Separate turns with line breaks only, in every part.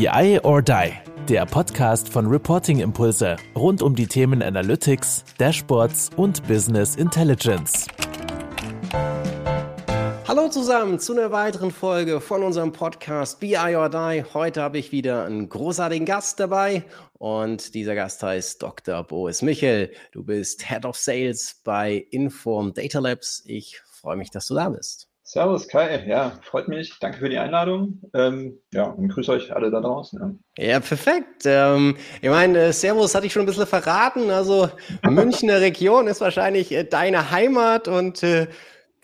BI or Die, der Podcast von Reporting Impulse rund um die Themen Analytics, Dashboards und Business Intelligence.
Hallo zusammen zu einer weiteren Folge von unserem Podcast BI or Die. Heute habe ich wieder einen großartigen Gast dabei und dieser Gast heißt Dr. Boris Michel. Du bist Head of Sales bei Inform Data Labs. Ich freue mich, dass du da bist.
Servus Kai, ja, freut mich. Danke für die Einladung. Ähm, ja, und grüße euch alle da draußen.
Ja, ja perfekt. Ähm, ich meine, äh, Servus hatte ich schon ein bisschen verraten. Also Münchner Region ist wahrscheinlich äh, deine Heimat und äh,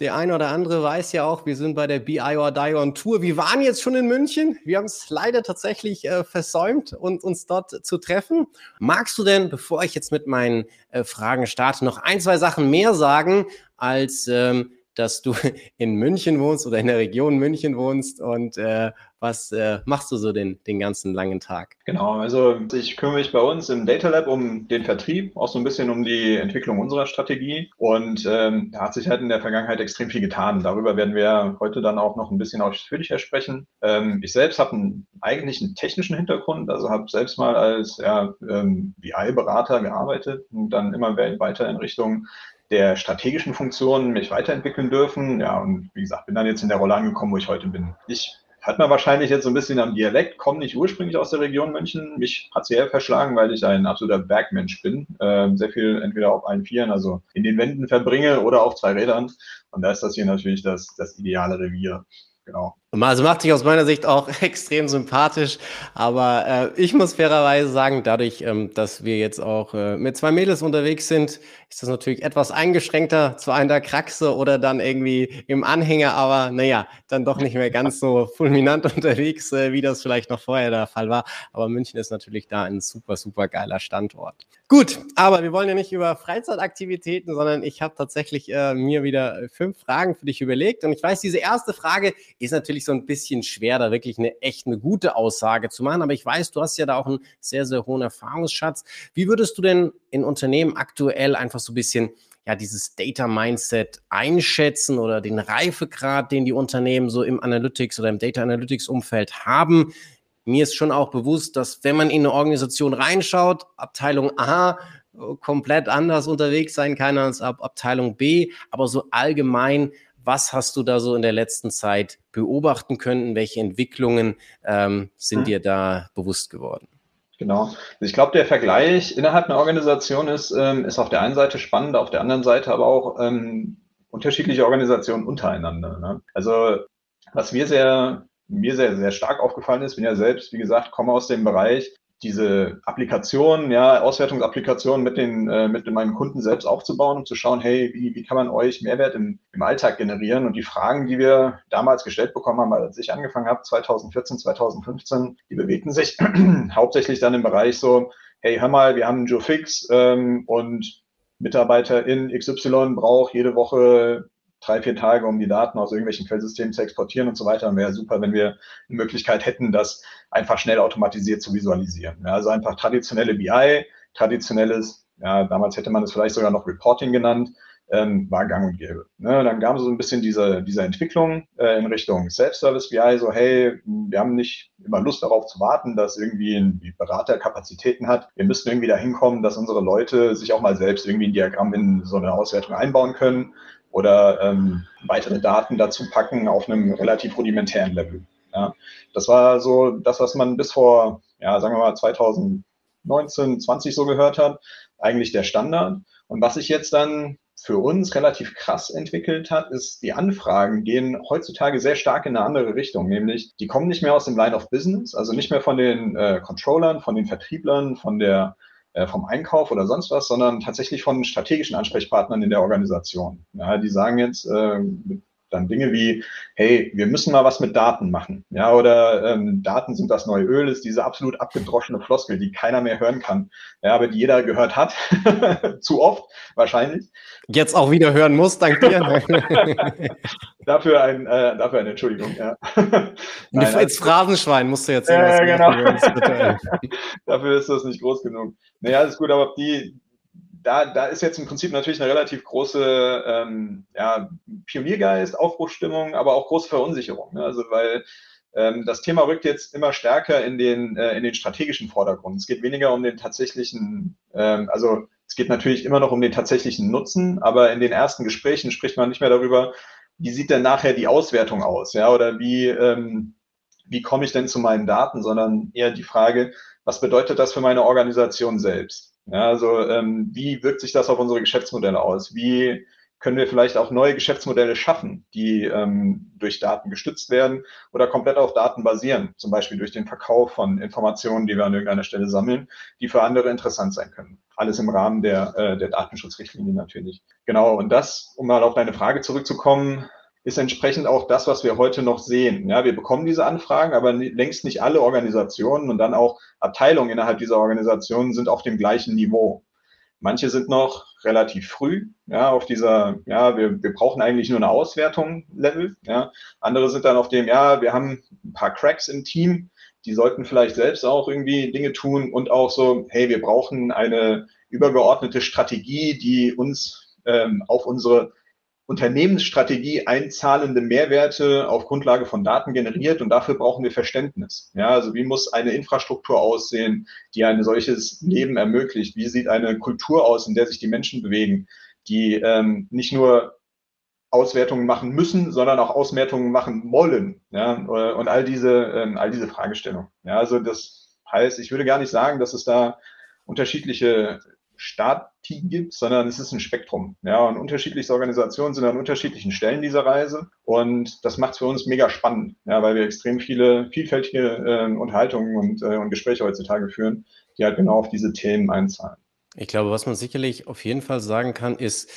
der eine oder andere weiß ja auch, wir sind bei der BI or Die on Tour. Wir waren jetzt schon in München. Wir haben es leider tatsächlich äh, versäumt, und, uns dort zu treffen. Magst du denn, bevor ich jetzt mit meinen äh, Fragen starte, noch ein, zwei Sachen mehr sagen als ähm, dass du in München wohnst oder in der Region München wohnst und äh, was äh, machst du so den, den ganzen langen Tag?
Genau, also ich kümmere mich bei uns im Data Lab um den Vertrieb, auch so ein bisschen um die Entwicklung unserer Strategie und ähm, da hat sich halt in der Vergangenheit extrem viel getan. Darüber werden wir heute dann auch noch ein bisschen ausführlicher sprechen. Ähm, ich selbst habe einen, eigentlich einen technischen Hintergrund, also habe selbst mal als ja, ähm, BI-Berater gearbeitet und dann immer weiter in Richtung der strategischen Funktionen mich weiterentwickeln dürfen. Ja, und wie gesagt, bin dann jetzt in der Rolle angekommen, wo ich heute bin. Ich hat man wahrscheinlich jetzt so ein bisschen am Dialekt, komme nicht ursprünglich aus der Region München, mich partiell verschlagen, weil ich ein absoluter Bergmensch bin. Ähm, sehr viel entweder auf allen Vieren, also in den Wänden verbringe oder auf zwei Rädern. Und da ist das hier natürlich das, das ideale Revier. Genau.
Also macht sich aus meiner Sicht auch extrem sympathisch, aber äh, ich muss fairerweise sagen, dadurch, ähm, dass wir jetzt auch äh, mit zwei Mädels unterwegs sind, ist das natürlich etwas eingeschränkter, zwar in der Kraxe oder dann irgendwie im Anhänger, aber naja, dann doch nicht mehr ganz so fulminant unterwegs, äh, wie das vielleicht noch vorher der Fall war. Aber München ist natürlich da ein super, super geiler Standort. Gut, aber wir wollen ja nicht über Freizeitaktivitäten, sondern ich habe tatsächlich äh, mir wieder fünf Fragen für dich überlegt und ich weiß, diese erste Frage ist natürlich so ein bisschen schwer, da wirklich eine echt eine gute Aussage zu machen. Aber ich weiß, du hast ja da auch einen sehr, sehr hohen Erfahrungsschatz. Wie würdest du denn in Unternehmen aktuell einfach so ein bisschen ja, dieses Data Mindset einschätzen oder den Reifegrad, den die Unternehmen so im Analytics oder im Data Analytics Umfeld haben? Mir ist schon auch bewusst, dass wenn man in eine Organisation reinschaut, Abteilung A komplett anders unterwegs sein kann als Ab Abteilung B, aber so allgemein was hast du da so in der letzten Zeit beobachten können? Welche Entwicklungen ähm, sind mhm. dir da bewusst geworden?
Genau. Ich glaube, der Vergleich innerhalb einer Organisation ist, ähm, ist auf der einen Seite spannend, auf der anderen Seite aber auch ähm, unterschiedliche Organisationen untereinander. Ne? Also was mir sehr, mir sehr, sehr stark aufgefallen ist, bin ja selbst, wie gesagt, komme aus dem Bereich diese Applikation, ja, Auswertungsapplikation mit den, äh, mit meinen Kunden selbst aufzubauen und zu schauen, hey, wie, wie kann man euch Mehrwert im, im Alltag generieren? Und die Fragen, die wir damals gestellt bekommen haben, als ich angefangen habe, 2014, 2015, die bewegten sich hauptsächlich dann im Bereich so, hey, hör mal, wir haben Joe Fix ähm, und Mitarbeiter in XY braucht jede Woche drei, vier Tage, um die Daten aus irgendwelchen Quellsystemen zu exportieren und so weiter. Dann wäre super, wenn wir eine Möglichkeit hätten, das einfach schnell automatisiert zu visualisieren. Ja, also einfach traditionelle BI, traditionelles, ja, damals hätte man es vielleicht sogar noch Reporting genannt, ähm, war gang und gäbe. Ne, dann gab es so ein bisschen diese, diese Entwicklung äh, in Richtung Self-Service BI, so hey, wir haben nicht immer Lust darauf zu warten, dass irgendwie ein Berater Kapazitäten hat. Wir müssen irgendwie dahin kommen, dass unsere Leute sich auch mal selbst irgendwie ein Diagramm in so eine Auswertung einbauen können oder ähm, weitere Daten dazu packen auf einem relativ rudimentären Level. Ja, das war so das, was man bis vor, ja, sagen wir mal 2019, 20 so gehört hat, eigentlich der Standard. Und was sich jetzt dann für uns relativ krass entwickelt hat, ist, die Anfragen gehen heutzutage sehr stark in eine andere Richtung, nämlich die kommen nicht mehr aus dem Line of Business, also nicht mehr von den äh, Controllern, von den Vertrieblern, von der äh, vom Einkauf oder sonst was, sondern tatsächlich von strategischen Ansprechpartnern in der Organisation. Ja, die sagen jetzt äh, dann Dinge wie, hey, wir müssen mal was mit Daten machen. Ja, oder ähm, Daten sind das neue Öl, ist diese absolut abgedroschene Floskel, die keiner mehr hören kann. Ja, aber die jeder gehört hat. Zu oft, wahrscheinlich.
Jetzt auch wieder hören muss, dank dir.
dafür, ein, äh, dafür eine Entschuldigung. Ja.
Nein, als Phrasenschwein musst du jetzt
sehen, äh, genau. dafür ist das nicht groß genug. Naja, alles gut, aber die, da, da ist jetzt im Prinzip natürlich eine relativ große ähm, ja, Pioniergeist, Aufbruchstimmung, aber auch große Verunsicherung. Ne? Also weil ähm, das Thema rückt jetzt immer stärker in den, äh, in den strategischen Vordergrund. Es geht weniger um den tatsächlichen, ähm, also es geht natürlich immer noch um den tatsächlichen Nutzen, aber in den ersten Gesprächen spricht man nicht mehr darüber, wie sieht denn nachher die Auswertung aus, ja, oder wie, ähm, wie komme ich denn zu meinen Daten, sondern eher die Frage, was bedeutet das für meine Organisation selbst? Ja, also ähm, wie wirkt sich das auf unsere Geschäftsmodelle aus? Wie können wir vielleicht auch neue Geschäftsmodelle schaffen, die ähm, durch Daten gestützt werden oder komplett auf Daten basieren, zum Beispiel durch den Verkauf von Informationen, die wir an irgendeiner Stelle sammeln, die für andere interessant sein können. Alles im Rahmen der, äh, der Datenschutzrichtlinie natürlich. Genau, und das, um mal auf deine Frage zurückzukommen, ist entsprechend auch das, was wir heute noch sehen. Ja, wir bekommen diese Anfragen, aber längst nicht alle Organisationen und dann auch Abteilungen innerhalb dieser Organisationen sind auf dem gleichen Niveau. Manche sind noch relativ früh, ja, auf dieser, ja, wir, wir brauchen eigentlich nur eine Auswertung Level, ja. Andere sind dann auf dem, ja, wir haben ein paar Cracks im Team, die sollten vielleicht selbst auch irgendwie Dinge tun und auch so, hey, wir brauchen eine übergeordnete Strategie, die uns ähm, auf unsere Unternehmensstrategie einzahlende Mehrwerte auf Grundlage von Daten generiert und dafür brauchen wir Verständnis. Ja, also wie muss eine Infrastruktur aussehen, die ein solches Leben ermöglicht? Wie sieht eine Kultur aus, in der sich die Menschen bewegen, die ähm, nicht nur Auswertungen machen müssen, sondern auch Auswertungen machen wollen. Ja, und all diese, ähm, all diese Fragestellungen. Ja, also das heißt, ich würde gar nicht sagen, dass es da unterschiedliche Stati gibt, sondern es ist ein Spektrum. Ja, und unterschiedliche Organisationen sind an unterschiedlichen Stellen dieser Reise. Und das macht es für uns mega spannend, ja, weil wir extrem viele vielfältige äh, Unterhaltungen und, äh, und Gespräche heutzutage führen, die halt genau auf diese Themen einzahlen.
Ich glaube, was man sicherlich auf jeden Fall sagen kann, ist,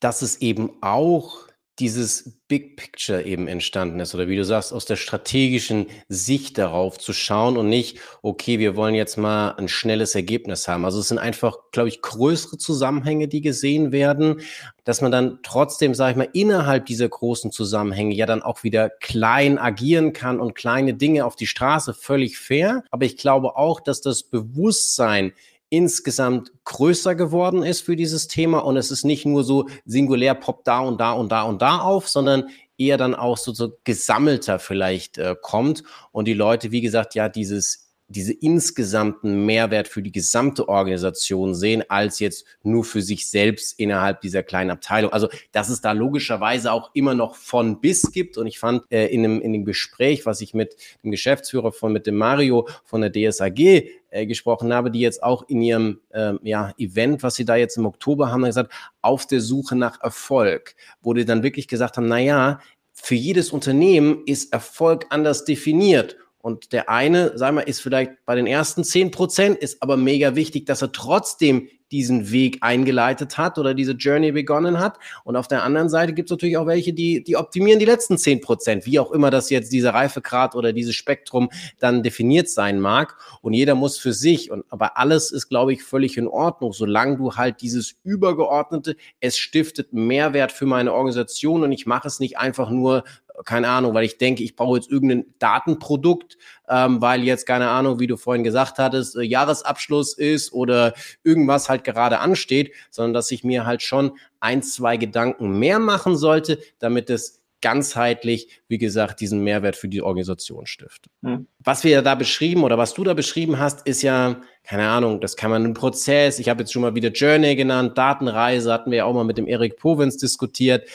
dass es eben auch dieses Big Picture eben entstanden ist oder wie du sagst, aus der strategischen Sicht darauf zu schauen und nicht, okay, wir wollen jetzt mal ein schnelles Ergebnis haben. Also es sind einfach, glaube ich, größere Zusammenhänge, die gesehen werden, dass man dann trotzdem, sage ich mal, innerhalb dieser großen Zusammenhänge ja dann auch wieder klein agieren kann und kleine Dinge auf die Straße, völlig fair. Aber ich glaube auch, dass das Bewusstsein insgesamt größer geworden ist für dieses Thema und es ist nicht nur so singulär poppt da und da und da und da auf, sondern eher dann auch so, so gesammelter vielleicht äh, kommt und die Leute, wie gesagt, ja dieses diese insgesamten Mehrwert für die gesamte Organisation sehen, als jetzt nur für sich selbst innerhalb dieser kleinen Abteilung. Also, dass es da logischerweise auch immer noch von bis gibt. Und ich fand äh, in, dem, in dem Gespräch, was ich mit dem Geschäftsführer von, mit dem Mario von der DSAG äh, gesprochen habe, die jetzt auch in ihrem äh, ja, Event, was sie da jetzt im Oktober haben, gesagt, auf der Suche nach Erfolg, wo die dann wirklich gesagt haben, na ja, für jedes Unternehmen ist Erfolg anders definiert. Und der eine, sagen wir, ist vielleicht bei den ersten zehn Prozent, ist aber mega wichtig, dass er trotzdem diesen Weg eingeleitet hat oder diese Journey begonnen hat. Und auf der anderen Seite gibt es natürlich auch welche, die, die optimieren die letzten zehn Prozent, wie auch immer das jetzt dieser Reifegrad oder dieses Spektrum dann definiert sein mag. Und jeder muss für sich, und aber alles ist, glaube ich, völlig in Ordnung, solange du halt dieses übergeordnete, es stiftet Mehrwert für meine Organisation und ich mache es nicht einfach nur keine Ahnung, weil ich denke, ich brauche jetzt irgendein Datenprodukt, ähm, weil jetzt, keine Ahnung, wie du vorhin gesagt hattest, äh, Jahresabschluss ist oder irgendwas halt gerade ansteht, sondern dass ich mir halt schon ein, zwei Gedanken mehr machen sollte, damit es ganzheitlich, wie gesagt, diesen Mehrwert für die Organisation stiftet. Mhm. Was wir da beschrieben oder was du da beschrieben hast, ist ja, keine Ahnung, das kann man einen Prozess, ich habe jetzt schon mal wieder Journey genannt, Datenreise hatten wir ja auch mal mit dem Erik Povens diskutiert.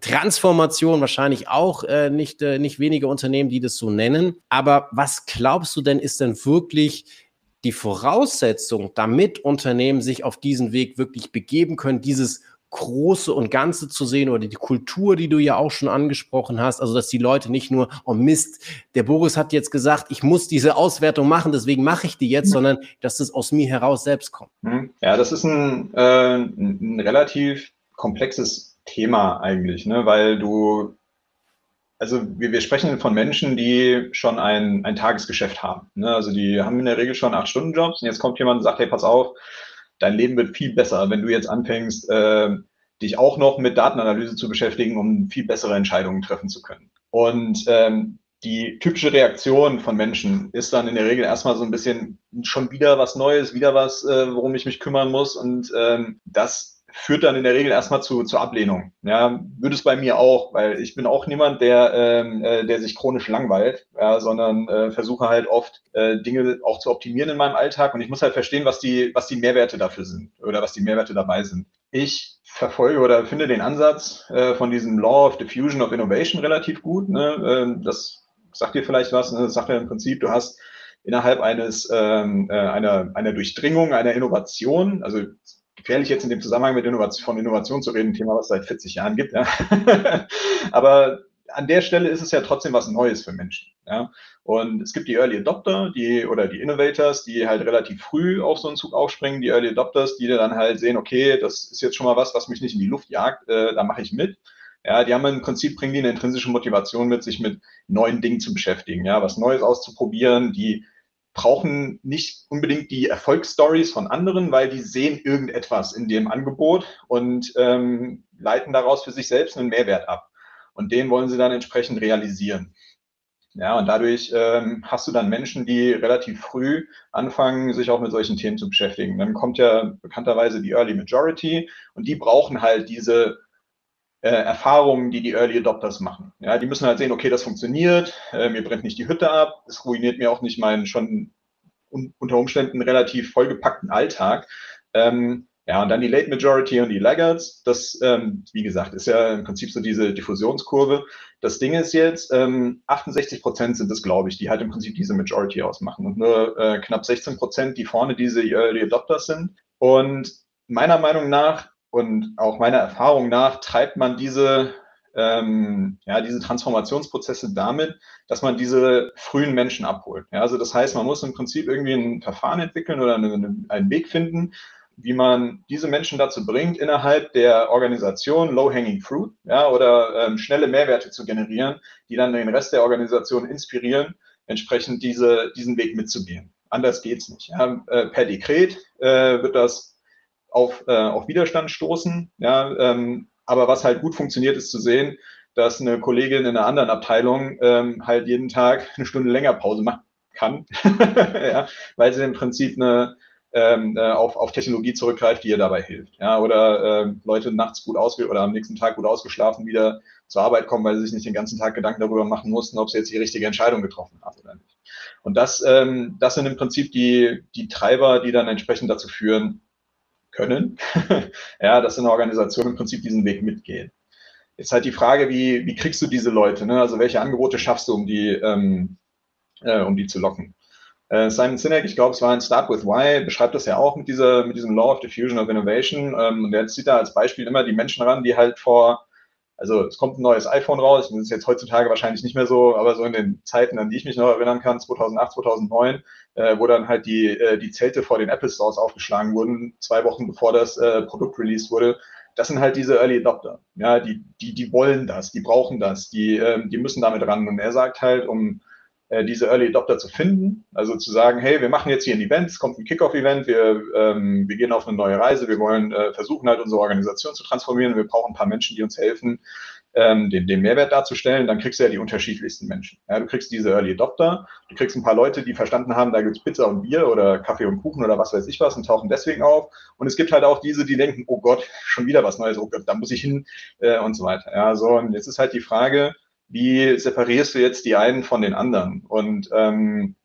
Transformation wahrscheinlich auch äh, nicht, äh, nicht wenige Unternehmen, die das so nennen. Aber was glaubst du denn, ist denn wirklich die Voraussetzung, damit Unternehmen sich auf diesen Weg wirklich begeben können, dieses Große und Ganze zu sehen oder die Kultur, die du ja auch schon angesprochen hast, also dass die Leute nicht nur, oh Mist, der Boris hat jetzt gesagt, ich muss diese Auswertung machen, deswegen mache ich die jetzt, sondern dass das aus mir heraus selbst kommt.
Hm. Ja, das ist ein, äh, ein relativ komplexes Thema eigentlich, ne? weil du, also wir, wir sprechen von Menschen, die schon ein, ein Tagesgeschäft haben. Ne? Also die haben in der Regel schon acht Stunden Jobs und jetzt kommt jemand und sagt, hey, pass auf, dein Leben wird viel besser, wenn du jetzt anfängst, äh, dich auch noch mit Datenanalyse zu beschäftigen, um viel bessere Entscheidungen treffen zu können. Und ähm, die typische Reaktion von Menschen ist dann in der Regel erstmal so ein bisschen schon wieder was Neues, wieder was, äh, worum ich mich kümmern muss. Und ähm, das führt dann in der Regel erstmal zu, zu Ablehnung. Ja, würde es bei mir auch, weil ich bin auch niemand, der, ähm, äh, der sich chronisch langweilt, ja, sondern äh, versuche halt oft äh, Dinge auch zu optimieren in meinem Alltag und ich muss halt verstehen, was die, was die Mehrwerte dafür sind oder was die Mehrwerte dabei sind. Ich verfolge oder finde den Ansatz äh, von diesem Law of Diffusion of Innovation relativ gut. Ne? Äh, das sagt dir vielleicht was. Ne? Das sagt ja im Prinzip, du hast innerhalb eines ähm, äh, einer, einer Durchdringung, einer Innovation, also gefährlich jetzt in dem Zusammenhang mit Innovation, von Innovation zu reden, Thema, was es seit 40 Jahren gibt. Ja. Aber an der Stelle ist es ja trotzdem was Neues für Menschen. Ja. Und es gibt die Early Adopter, die oder die Innovators, die halt relativ früh auf so einen Zug aufspringen, die Early Adopters, die dann halt sehen, okay, das ist jetzt schon mal was, was mich nicht in die Luft jagt, äh, da mache ich mit. Ja, die haben im Prinzip, bringen die eine intrinsische Motivation mit, sich mit neuen Dingen zu beschäftigen, ja, was Neues auszuprobieren, die brauchen nicht unbedingt die Erfolgsstories von anderen, weil die sehen irgendetwas in dem Angebot und ähm, leiten daraus für sich selbst einen Mehrwert ab. Und den wollen sie dann entsprechend realisieren. Ja, und dadurch ähm, hast du dann Menschen, die relativ früh anfangen, sich auch mit solchen Themen zu beschäftigen. Dann kommt ja bekannterweise die Early Majority und die brauchen halt diese äh, Erfahrungen, die die Early Adopters machen. Ja, die müssen halt sehen, okay, das funktioniert, äh, mir brennt nicht die Hütte ab, es ruiniert mir auch nicht meinen schon un unter Umständen relativ vollgepackten Alltag. Ähm, ja, und dann die Late Majority und die Laggards. Das, ähm, wie gesagt, ist ja im Prinzip so diese Diffusionskurve. Das Ding ist jetzt, ähm, 68 Prozent sind es, glaube ich, die halt im Prinzip diese Majority ausmachen und nur äh, knapp 16 Prozent, die vorne diese Early Adopters sind. Und meiner Meinung nach und auch meiner Erfahrung nach treibt man diese, ähm, ja, diese Transformationsprozesse damit, dass man diese frühen Menschen abholt. Ja, also das heißt, man muss im Prinzip irgendwie ein Verfahren entwickeln oder eine, einen Weg finden, wie man diese Menschen dazu bringt, innerhalb der Organisation Low-Hanging Fruit ja, oder ähm, schnelle Mehrwerte zu generieren, die dann den Rest der Organisation inspirieren, entsprechend diese, diesen Weg mitzugehen. Anders geht's nicht. Ja. Äh, per Dekret äh, wird das auf, äh, auf Widerstand stoßen. Ja, ähm, aber was halt gut funktioniert, ist zu sehen, dass eine Kollegin in einer anderen Abteilung ähm, halt jeden Tag eine Stunde länger Pause machen kann, ja, weil sie im Prinzip eine, ähm, äh, auf, auf Technologie zurückgreift, die ihr dabei hilft. Ja, oder äh, Leute nachts gut ausge oder am nächsten Tag gut ausgeschlafen wieder zur Arbeit kommen, weil sie sich nicht den ganzen Tag Gedanken darüber machen mussten, ob sie jetzt die richtige Entscheidung getroffen haben oder nicht. Und das, ähm, das sind im Prinzip die, die Treiber, die dann entsprechend dazu führen, können, ja, dass in der Organisation im Prinzip diesen Weg mitgehen. Jetzt halt die Frage, wie, wie kriegst du diese Leute? Ne? Also welche Angebote schaffst du, um die, ähm, äh, um die zu locken? Äh, Simon Sinek, ich glaube, es war ein Start with Why, beschreibt das ja auch mit, dieser, mit diesem Law of Diffusion of Innovation. Ähm, und der zieht da als Beispiel immer die Menschen ran, die halt vor also es kommt ein neues iPhone raus, das ist jetzt heutzutage wahrscheinlich nicht mehr so, aber so in den Zeiten, an die ich mich noch erinnern kann, 2008, 2009, äh, wo dann halt die, äh, die Zelte vor den Apple Stores aufgeschlagen wurden, zwei Wochen bevor das äh, Produkt released wurde. Das sind halt diese Early Adopter. Ja, die, die, die wollen das, die brauchen das, die, ähm, die müssen damit ran. Und er sagt halt, um diese Early Adopter zu finden. Also zu sagen, hey, wir machen jetzt hier ein Event, es kommt ein Kickoff-Event, wir, ähm, wir gehen auf eine neue Reise, wir wollen äh, versuchen halt unsere Organisation zu transformieren, wir brauchen ein paar Menschen, die uns helfen, ähm, den, den Mehrwert darzustellen, dann kriegst du ja die unterschiedlichsten Menschen. Ja, du kriegst diese Early Adopter, du kriegst ein paar Leute, die verstanden haben, da gibt's Pizza und Bier oder Kaffee und Kuchen oder was weiß ich was und tauchen deswegen auf. Und es gibt halt auch diese, die denken, oh Gott, schon wieder was Neues, oh Gott, da muss ich hin äh, und so weiter. Ja, so, und jetzt ist halt die Frage, wie separierst du jetzt die einen von den anderen? Und ähm,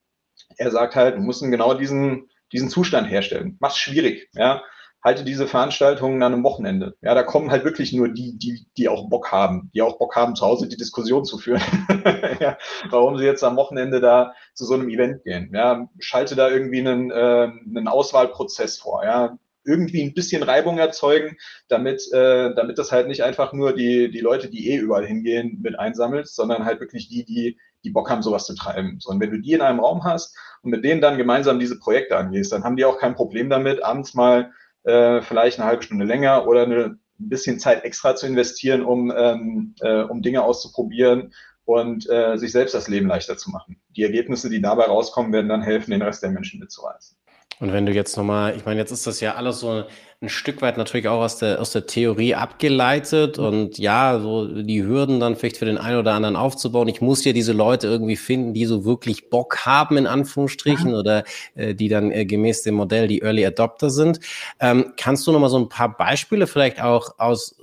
er sagt halt, du musst genau diesen, diesen Zustand herstellen. Mach's schwierig, ja. Halte diese Veranstaltungen an einem Wochenende. Ja, da kommen halt wirklich nur die, die, die auch Bock haben, die auch Bock haben, zu Hause die Diskussion zu führen. ja, warum sie jetzt am Wochenende da zu so einem Event gehen. Ja, schalte da irgendwie einen, äh, einen Auswahlprozess vor. Ja, irgendwie ein bisschen Reibung erzeugen, damit, äh, damit das halt nicht einfach nur die, die Leute, die eh überall hingehen, mit einsammelst, sondern halt wirklich die, die, die Bock haben, sowas zu treiben. So, und wenn du die in einem Raum hast und mit denen dann gemeinsam diese Projekte angehst, dann haben die auch kein Problem damit, abends mal äh, vielleicht eine halbe Stunde länger oder eine, ein bisschen Zeit extra zu investieren, um, ähm, äh, um Dinge auszuprobieren und äh, sich selbst das Leben leichter zu machen. Die Ergebnisse, die dabei rauskommen, werden dann helfen, den Rest der Menschen mitzureißen.
Und wenn du jetzt nochmal, ich meine, jetzt ist das ja alles so ein Stück weit natürlich auch aus der, aus der Theorie abgeleitet und ja, so die Hürden dann vielleicht für den einen oder anderen aufzubauen. Ich muss ja diese Leute irgendwie finden, die so wirklich Bock haben, in Anführungsstrichen, ja. oder äh, die dann äh, gemäß dem Modell die Early Adopter sind. Ähm, kannst du nochmal so ein paar Beispiele vielleicht auch aus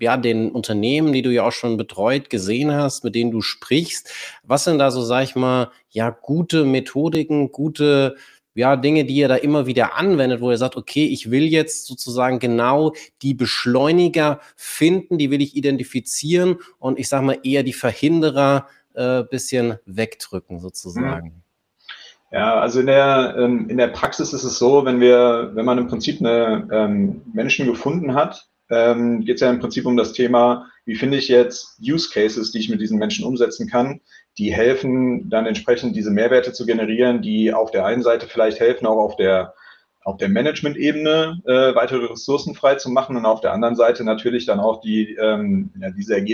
ja, den Unternehmen, die du ja auch schon betreut gesehen hast, mit denen du sprichst. Was sind da so, sag ich mal, ja, gute Methodiken, gute ja, Dinge, die ihr da immer wieder anwendet, wo ihr sagt, okay, ich will jetzt sozusagen genau die Beschleuniger finden, die will ich identifizieren und ich sage mal eher die Verhinderer äh, bisschen wegdrücken sozusagen.
Ja, also in der, ähm, in der Praxis ist es so, wenn wir, wenn man im Prinzip eine ähm, Menschen gefunden hat, ähm, geht es ja im Prinzip um das Thema, wie finde ich jetzt Use Cases, die ich mit diesen Menschen umsetzen kann, die helfen, dann entsprechend diese Mehrwerte zu generieren, die auf der einen Seite vielleicht helfen, auch auf der auf der Management-Ebene äh, weitere Ressourcen frei zu machen und auf der anderen Seite natürlich dann auch die ähm, ja, diese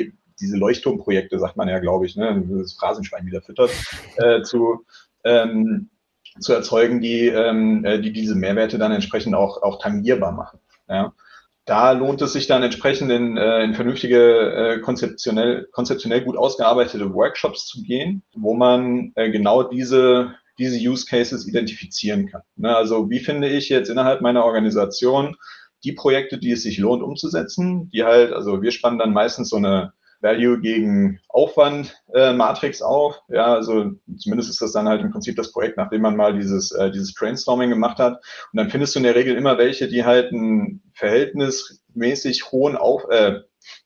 diese Leuchtturmprojekte, sagt man ja, glaube ich, ne, das Phrasenschwein wieder füttert, äh, zu ähm, zu erzeugen, die, ähm, äh, die diese Mehrwerte dann entsprechend auch, auch tangierbar machen. Ja da lohnt es sich dann entsprechend in, äh, in vernünftige, äh, konzeptionell, konzeptionell gut ausgearbeitete Workshops zu gehen, wo man äh, genau diese, diese Use Cases identifizieren kann. Ne, also wie finde ich jetzt innerhalb meiner Organisation die Projekte, die es sich lohnt umzusetzen, die halt, also wir spannen dann meistens so eine Value gegen Aufwand äh, Matrix auf. Ja, also zumindest ist das dann halt im Prinzip das Projekt, nachdem man mal dieses, äh, dieses Brainstorming gemacht hat. Und dann findest du in der Regel immer welche, die halt einen verhältnismäßig hohen Auf, äh,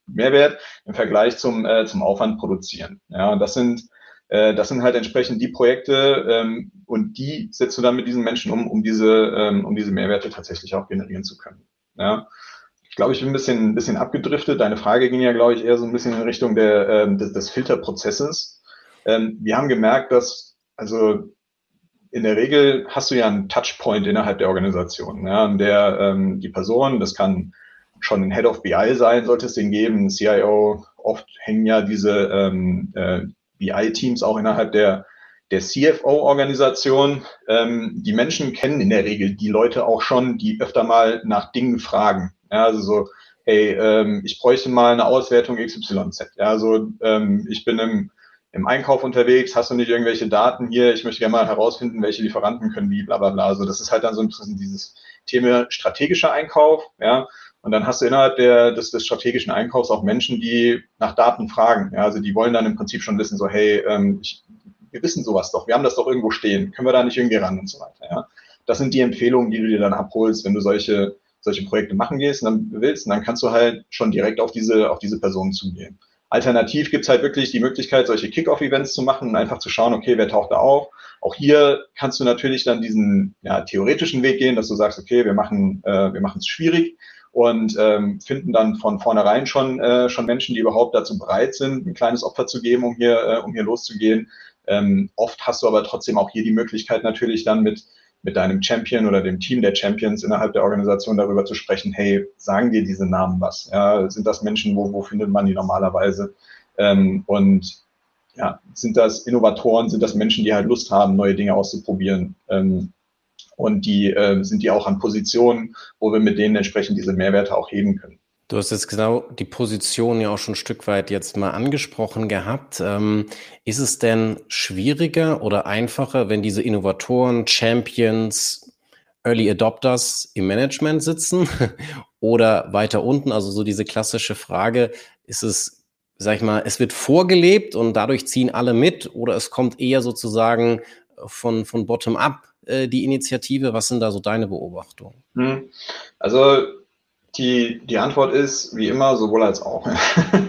Mehrwert im Vergleich zum, äh, zum Aufwand produzieren. Ja, und das sind äh, das sind halt entsprechend die Projekte ähm, und die setzt du dann mit diesen Menschen um, um diese, ähm, um diese Mehrwerte tatsächlich auch generieren zu können. Ja glaube, ich bin ein bisschen, ein bisschen abgedriftet. Deine Frage ging ja, glaube ich, eher so ein bisschen in Richtung der, ähm, des, des Filterprozesses. Ähm, wir haben gemerkt, dass, also in der Regel hast du ja einen Touchpoint innerhalb der Organisation, ja, an der ähm, die Person, das kann schon ein Head of BI sein, sollte es den geben, ein CIO, oft hängen ja diese ähm, äh, BI-Teams auch innerhalb der, der CFO-Organisation. Ähm, die Menschen kennen in der Regel die Leute auch schon, die öfter mal nach Dingen fragen. Ja, also so, hey, ähm, ich bräuchte mal eine Auswertung XYZ. Ja, also ähm, ich bin im, im Einkauf unterwegs, hast du nicht irgendwelche Daten hier? Ich möchte gerne mal herausfinden, welche Lieferanten können wie, bla bla bla. Also das ist halt dann so ein bisschen dieses Thema strategischer Einkauf, ja. Und dann hast du innerhalb der, des, des strategischen Einkaufs auch Menschen, die nach Daten fragen. Ja, also die wollen dann im Prinzip schon wissen, so, hey, ähm, ich, wir wissen sowas doch, wir haben das doch irgendwo stehen, können wir da nicht irgendwie ran und so weiter. Ja. Das sind die Empfehlungen, die du dir dann abholst, wenn du solche solche Projekte machen gehst und dann willst, und dann kannst du halt schon direkt auf diese, auf diese Personen zugehen. Alternativ gibt's halt wirklich die Möglichkeit, solche Kick-Off-Events zu machen und einfach zu schauen, okay, wer taucht da auf? Auch hier kannst du natürlich dann diesen ja, theoretischen Weg gehen, dass du sagst, okay, wir machen äh, wir machen es schwierig und ähm, finden dann von vornherein schon äh, schon Menschen, die überhaupt dazu bereit sind, ein kleines Opfer zu geben, um hier äh, um hier loszugehen. Ähm, oft hast du aber trotzdem auch hier die Möglichkeit natürlich dann mit mit deinem Champion oder dem Team der Champions innerhalb der Organisation darüber zu sprechen, hey, sagen dir diese Namen was? Ja, sind das Menschen, wo, wo findet man die normalerweise? Ähm, und ja, sind das Innovatoren, sind das Menschen, die halt Lust haben, neue Dinge auszuprobieren? Ähm, und die äh, sind die auch an Positionen, wo wir mit denen entsprechend diese Mehrwerte auch heben können.
Du hast jetzt genau die Position ja auch schon ein Stück weit jetzt mal angesprochen gehabt. Ähm, ist es denn schwieriger oder einfacher, wenn diese Innovatoren, Champions, Early Adopters im Management sitzen oder weiter unten? Also so diese klassische Frage, ist es, sag ich mal, es wird vorgelebt und dadurch ziehen alle mit oder es kommt eher sozusagen von, von bottom up äh, die Initiative? Was sind da so deine Beobachtungen?
Hm. Also die, die Antwort ist, wie immer, sowohl als auch.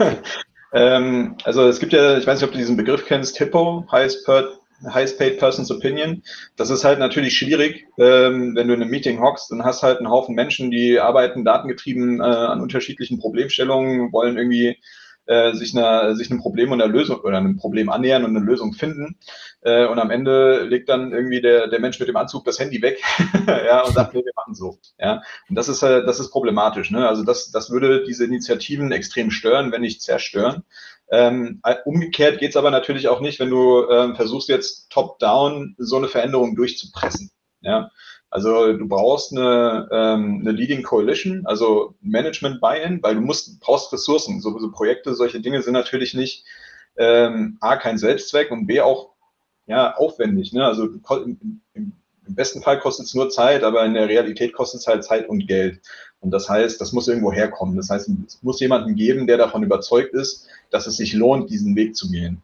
ähm, also es gibt ja, ich weiß nicht, ob du diesen Begriff kennst, HIPPO, Highest, per, Highest Paid Person's Opinion. Das ist halt natürlich schwierig, ähm, wenn du in einem Meeting hockst und hast halt einen Haufen Menschen, die arbeiten datengetrieben äh, an unterschiedlichen Problemstellungen, wollen irgendwie äh, sich, einer, sich einem Problem und einer Lösung oder einem Problem annähern und eine Lösung finden. Äh, und am Ende legt dann irgendwie der, der Mensch mit dem Anzug das Handy weg ja, und sagt, nee, wir machen so. Ja. Und das ist, äh, das ist problematisch. Ne? Also das, das würde diese Initiativen extrem stören, wenn nicht zerstören. Ähm, umgekehrt geht's aber natürlich auch nicht, wenn du ähm, versuchst jetzt top-down so eine Veränderung durchzupressen. Ja, Also du brauchst eine, ähm, eine Leading Coalition, also Management Buy-in, weil du musst, brauchst Ressourcen. So, so Projekte, solche Dinge sind natürlich nicht ähm, A, kein Selbstzweck und B auch ja, aufwendig. Ne? Also im, im, im besten Fall kostet es nur Zeit, aber in der Realität kostet es halt Zeit und Geld. Und das heißt, das muss irgendwo herkommen. Das heißt, es muss jemanden geben, der davon überzeugt ist, dass es sich lohnt, diesen Weg zu gehen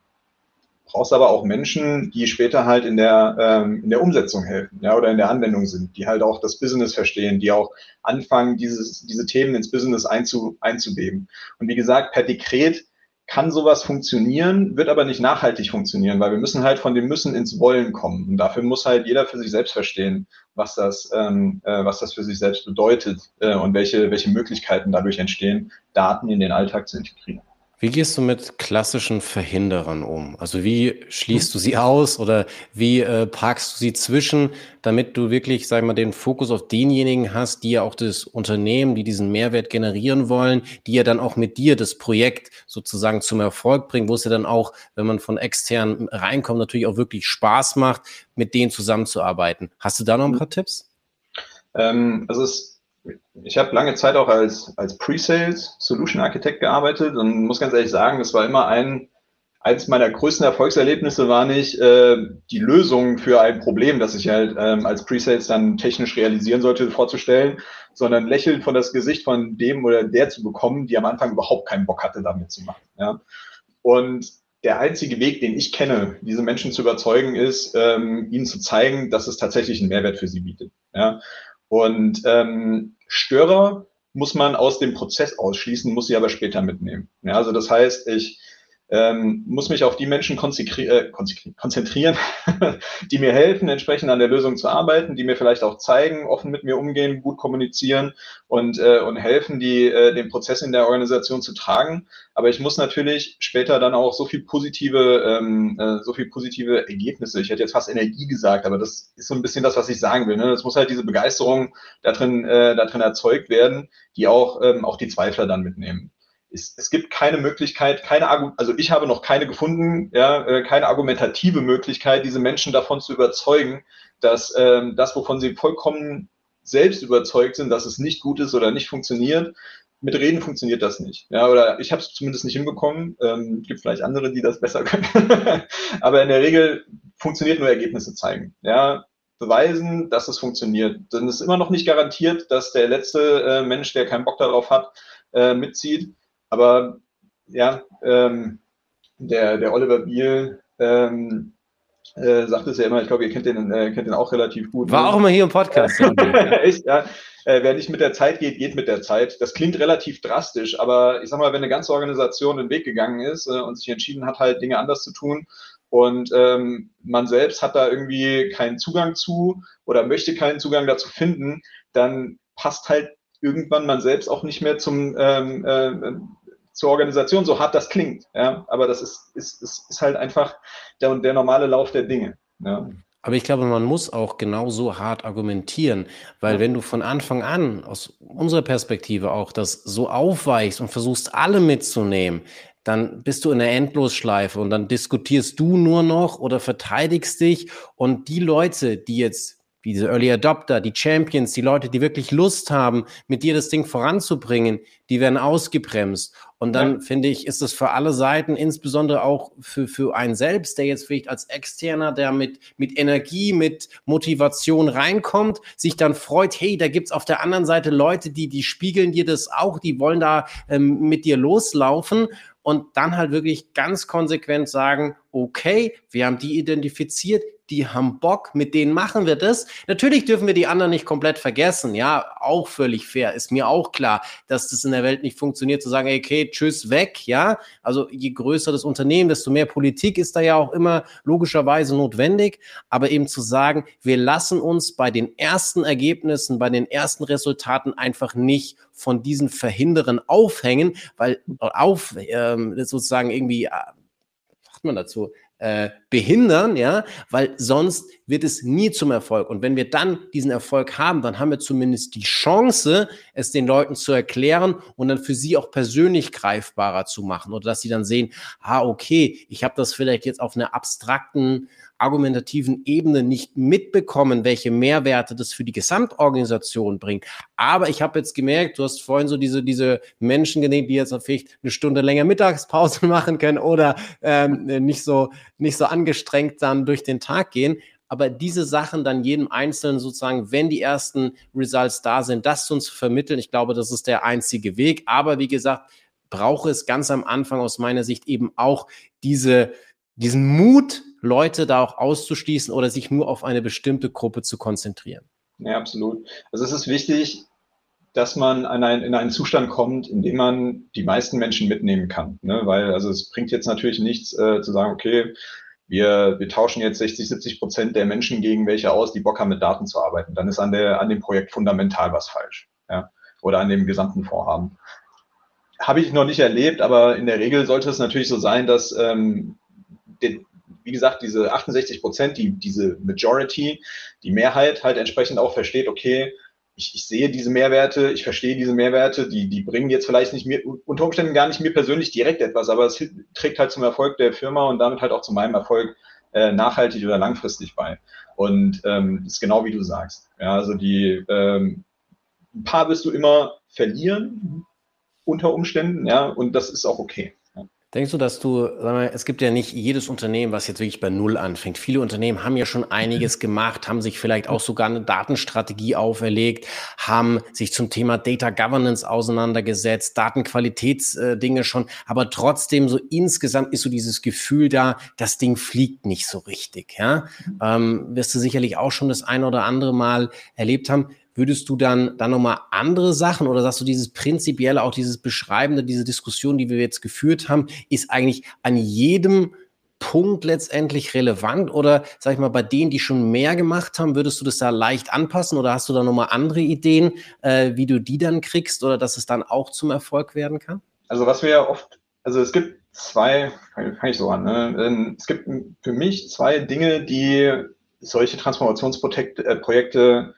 brauchst aber auch Menschen, die später halt in der, ähm, in der Umsetzung helfen, ja, oder in der Anwendung sind, die halt auch das Business verstehen, die auch anfangen, dieses, diese Themen ins Business einzu, einzubeben. Und wie gesagt, per Dekret kann sowas funktionieren, wird aber nicht nachhaltig funktionieren, weil wir müssen halt von dem Müssen ins Wollen kommen. Und dafür muss halt jeder für sich selbst verstehen, was das, ähm, äh, was das für sich selbst bedeutet äh, und welche, welche Möglichkeiten dadurch entstehen, Daten in den Alltag zu integrieren.
Wie gehst du mit klassischen Verhinderern um? Also wie schließt du sie aus oder wie äh, parkst du sie zwischen, damit du wirklich, sag ich mal, den Fokus auf denjenigen hast, die ja auch das Unternehmen, die diesen Mehrwert generieren wollen, die ja dann auch mit dir das Projekt sozusagen zum Erfolg bringen, wo es ja dann auch, wenn man von extern reinkommt, natürlich auch wirklich Spaß macht, mit denen zusammenzuarbeiten. Hast du da noch ein paar Tipps?
Ähm, also es ich habe lange Zeit auch als, als Pre-Sales Solution Architect gearbeitet und muss ganz ehrlich sagen, das war immer ein, eins meiner größten Erfolgserlebnisse war nicht äh, die Lösung für ein Problem, das ich halt ähm, als Pre-Sales dann technisch realisieren sollte, vorzustellen, sondern lächeln von das Gesicht von dem oder der zu bekommen, die am Anfang überhaupt keinen Bock hatte, damit zu machen. Ja? Und der einzige Weg, den ich kenne, diese Menschen zu überzeugen, ist, ähm, ihnen zu zeigen, dass es tatsächlich einen Mehrwert für sie bietet. Ja? Und ähm, Störer muss man aus dem Prozess ausschließen, muss sie aber später mitnehmen. Ja, also das heißt, ich ähm, muss mich auf die Menschen äh, konzentrieren, die mir helfen, entsprechend an der Lösung zu arbeiten, die mir vielleicht auch zeigen, offen mit mir umgehen, gut kommunizieren und, äh, und helfen, die, äh, den Prozess in der Organisation zu tragen. Aber ich muss natürlich später dann auch so viel positive, ähm, äh, so viel positive Ergebnisse. Ich hätte jetzt fast Energie gesagt, aber das ist so ein bisschen das, was ich sagen will. Ne? Es muss halt diese Begeisterung da drin, äh, da drin erzeugt werden, die auch, ähm, auch die Zweifler dann mitnehmen es, es gibt keine Möglichkeit, keine also ich habe noch keine gefunden, ja, äh, keine argumentative Möglichkeit, diese Menschen davon zu überzeugen, dass ähm, das, wovon sie vollkommen selbst überzeugt sind, dass es nicht gut ist oder nicht funktioniert, mit Reden funktioniert das nicht. Ja, oder ich habe es zumindest nicht hinbekommen. Ähm, gibt vielleicht andere, die das besser können. Aber in der Regel funktioniert nur Ergebnisse zeigen. Ja, beweisen, dass es funktioniert. Denn es ist immer noch nicht garantiert, dass der letzte äh, Mensch, der keinen Bock darauf hat, äh, mitzieht. Aber ja, ähm, der, der Oliver Biel ähm, äh, sagt es ja immer, ich glaube, ihr kennt den, äh, kennt den auch relativ gut.
War ne? auch immer hier im Podcast.
Echt, ja. Äh, wer nicht mit der Zeit geht, geht mit der Zeit. Das klingt relativ drastisch, aber ich sag mal, wenn eine ganze Organisation den Weg gegangen ist äh, und sich entschieden hat, halt Dinge anders zu tun und ähm, man selbst hat da irgendwie keinen Zugang zu oder möchte keinen Zugang dazu finden, dann passt halt irgendwann man selbst auch nicht mehr zum ähm, äh, zur Organisation, so hart das klingt. Ja? Aber das ist, ist, ist, ist halt einfach der, der normale Lauf der Dinge. Ja?
Aber ich glaube, man muss auch genauso hart argumentieren, weil ja. wenn du von Anfang an aus unserer Perspektive auch das so aufweichst und versuchst, alle mitzunehmen, dann bist du in der Endlosschleife und dann diskutierst du nur noch oder verteidigst dich und die Leute, die jetzt wie diese Early Adopter, die Champions, die Leute, die wirklich Lust haben, mit dir das Ding voranzubringen, die werden ausgebremst. Und dann ja. finde ich, ist es für alle Seiten, insbesondere auch für, für einen selbst, der jetzt vielleicht als Externer, der mit, mit Energie, mit Motivation reinkommt, sich dann freut, hey, da gibt's auf der anderen Seite Leute, die, die spiegeln dir das auch, die wollen da ähm, mit dir loslaufen und dann halt wirklich ganz konsequent sagen, okay, wir haben die identifiziert, die haben Bock, mit denen machen wir das. Natürlich dürfen wir die anderen nicht komplett vergessen, ja, auch völlig fair. Ist mir auch klar, dass das in der Welt nicht funktioniert, zu sagen, okay, tschüss, weg, ja. Also je größer das Unternehmen, desto mehr Politik ist da ja auch immer logischerweise notwendig. Aber eben zu sagen, wir lassen uns bei den ersten Ergebnissen, bei den ersten Resultaten einfach nicht von diesen Verhinderern aufhängen, weil auf ähm, sozusagen irgendwie, äh, was sagt man dazu? Äh, behindern, ja, weil sonst wird es nie zum Erfolg. Und wenn wir dann diesen Erfolg haben, dann haben wir zumindest die Chance, es den Leuten zu erklären und dann für sie auch persönlich greifbarer zu machen oder dass sie dann sehen, ah, okay, ich habe das vielleicht jetzt auf einer abstrakten argumentativen Ebene nicht mitbekommen, welche Mehrwerte das für die Gesamtorganisation bringt. Aber ich habe jetzt gemerkt, du hast vorhin so diese, diese Menschen genannt, die jetzt vielleicht eine Stunde länger Mittagspause machen können oder ähm, nicht, so, nicht so angestrengt dann durch den Tag gehen aber diese Sachen dann jedem Einzelnen sozusagen, wenn die ersten Results da sind, das zu uns vermitteln, ich glaube, das ist der einzige Weg. Aber wie gesagt, brauche es ganz am Anfang aus meiner Sicht eben auch diese, diesen Mut, Leute da auch auszuschließen oder sich nur auf eine bestimmte Gruppe zu konzentrieren.
Ja, absolut. Also es ist wichtig, dass man an ein, in einen Zustand kommt, in dem man die meisten Menschen mitnehmen kann. Ne? Weil also es bringt jetzt natürlich nichts äh, zu sagen, okay, wir, wir tauschen jetzt 60, 70 Prozent der Menschen gegen welche aus, die Bock haben, mit Daten zu arbeiten. Dann ist an, der, an dem Projekt fundamental was falsch. Ja? Oder an dem gesamten Vorhaben. Habe ich noch nicht erlebt, aber in der Regel sollte es natürlich so sein, dass ähm, den, wie gesagt, diese 68 Prozent, die, diese Majority, die Mehrheit halt entsprechend auch versteht, okay, ich, ich sehe diese Mehrwerte, ich verstehe diese Mehrwerte, die, die bringen jetzt vielleicht nicht mir, unter Umständen gar nicht mir persönlich direkt etwas, aber es trägt halt zum Erfolg der Firma und damit halt auch zu meinem Erfolg äh, nachhaltig oder langfristig bei. Und ähm, ist genau wie du sagst. Ja, also die ähm, ein paar wirst du immer verlieren unter Umständen, ja, und das ist auch okay.
Denkst du, dass du, sag mal, es gibt ja nicht jedes Unternehmen, was jetzt wirklich bei Null anfängt. Viele Unternehmen haben ja schon einiges gemacht, haben sich vielleicht auch sogar eine Datenstrategie auferlegt, haben sich zum Thema Data Governance auseinandergesetzt, Datenqualitätsdinge äh, schon, aber trotzdem so insgesamt ist so dieses Gefühl da, das Ding fliegt nicht so richtig. Ja? Ähm, wirst du sicherlich auch schon das ein oder andere Mal erlebt haben würdest du dann, dann nochmal andere Sachen oder sagst du dieses prinzipielle, auch dieses Beschreibende, diese Diskussion, die wir jetzt geführt haben, ist eigentlich an jedem Punkt letztendlich relevant oder sag ich mal, bei denen, die schon mehr gemacht haben, würdest du das da leicht anpassen oder hast du da nochmal andere Ideen, äh, wie du die dann kriegst oder dass es dann auch zum Erfolg werden kann?
Also was wir ja oft, also es gibt zwei, fange ich so an, ne? Ähm, es gibt für mich zwei Dinge, die solche Transformationsprojekte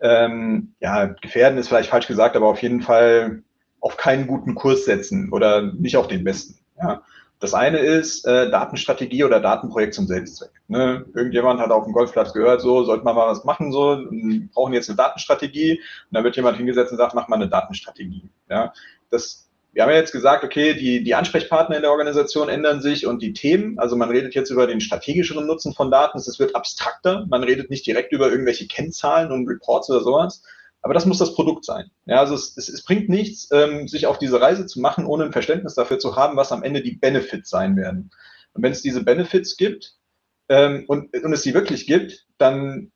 ähm, ja, gefährden ist vielleicht falsch gesagt, aber auf jeden Fall auf keinen guten Kurs setzen oder nicht auf den besten. Ja. Das eine ist äh, Datenstrategie oder Datenprojekt zum Selbstzweck. Ne? Irgendjemand hat auf dem Golfplatz gehört, so sollte man mal was machen, so brauchen jetzt eine Datenstrategie. Und dann wird jemand hingesetzt und sagt, mach mal eine Datenstrategie. Ja? Das wir haben ja jetzt gesagt, okay, die, die Ansprechpartner in der Organisation ändern sich und die Themen, also man redet jetzt über den strategischeren Nutzen von Daten, es wird abstrakter, man redet nicht direkt über irgendwelche Kennzahlen und Reports oder sowas, aber das muss das Produkt sein. Ja, also es, es, es bringt nichts, ähm, sich auf diese Reise zu machen, ohne ein Verständnis dafür zu haben, was am Ende die Benefits sein werden. Und wenn es diese Benefits gibt ähm, und, und es sie wirklich gibt, dann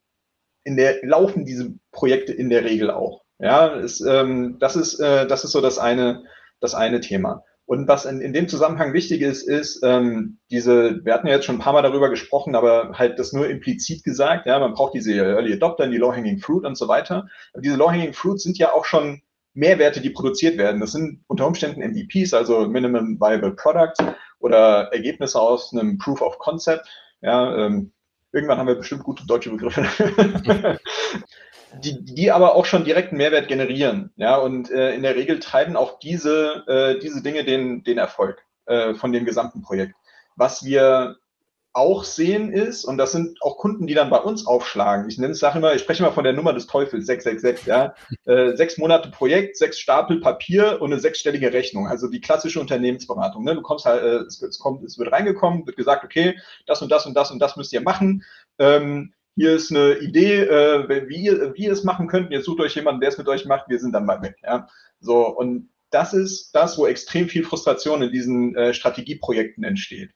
in der, laufen diese Projekte in der Regel auch. Ja, es, ähm, das, ist, äh, das ist so das eine, das eine Thema. Und was in, in dem Zusammenhang wichtig ist, ist ähm, diese, wir hatten ja jetzt schon ein paar Mal darüber gesprochen, aber halt das nur implizit gesagt, ja, man braucht diese Early Adopter, die Low-Hanging Fruit und so weiter. Aber diese Low-Hanging Fruits sind ja auch schon Mehrwerte, die produziert werden. Das sind unter Umständen MVPs, also Minimum Viable Product oder Ergebnisse aus einem Proof of Concept. Ja, ähm, irgendwann haben wir bestimmt gute deutsche Begriffe. die, die aber auch schon direkten Mehrwert generieren. Ja, und äh, in der Regel treiben auch diese, äh, diese Dinge den, den Erfolg äh, von dem gesamten Projekt. Was wir auch sehen ist, und das sind auch Kunden, die dann bei uns aufschlagen. Ich nenne es, sage immer, ich spreche immer von der Nummer des Teufels, 666, ja. Äh, sechs Monate Projekt, sechs Stapel Papier und eine sechsstellige Rechnung. Also die klassische Unternehmensberatung. Ne? Du kommst halt, äh, es, es, kommt, es wird reingekommen, wird gesagt, okay, das und das und das und das müsst ihr machen. Ähm, hier ist eine Idee, äh, wie, wie ihr es machen könnt. Ihr sucht euch jemanden, der es mit euch macht, wir sind dann mal weg. Ja? So, und das ist das, wo extrem viel Frustration in diesen äh, Strategieprojekten entsteht.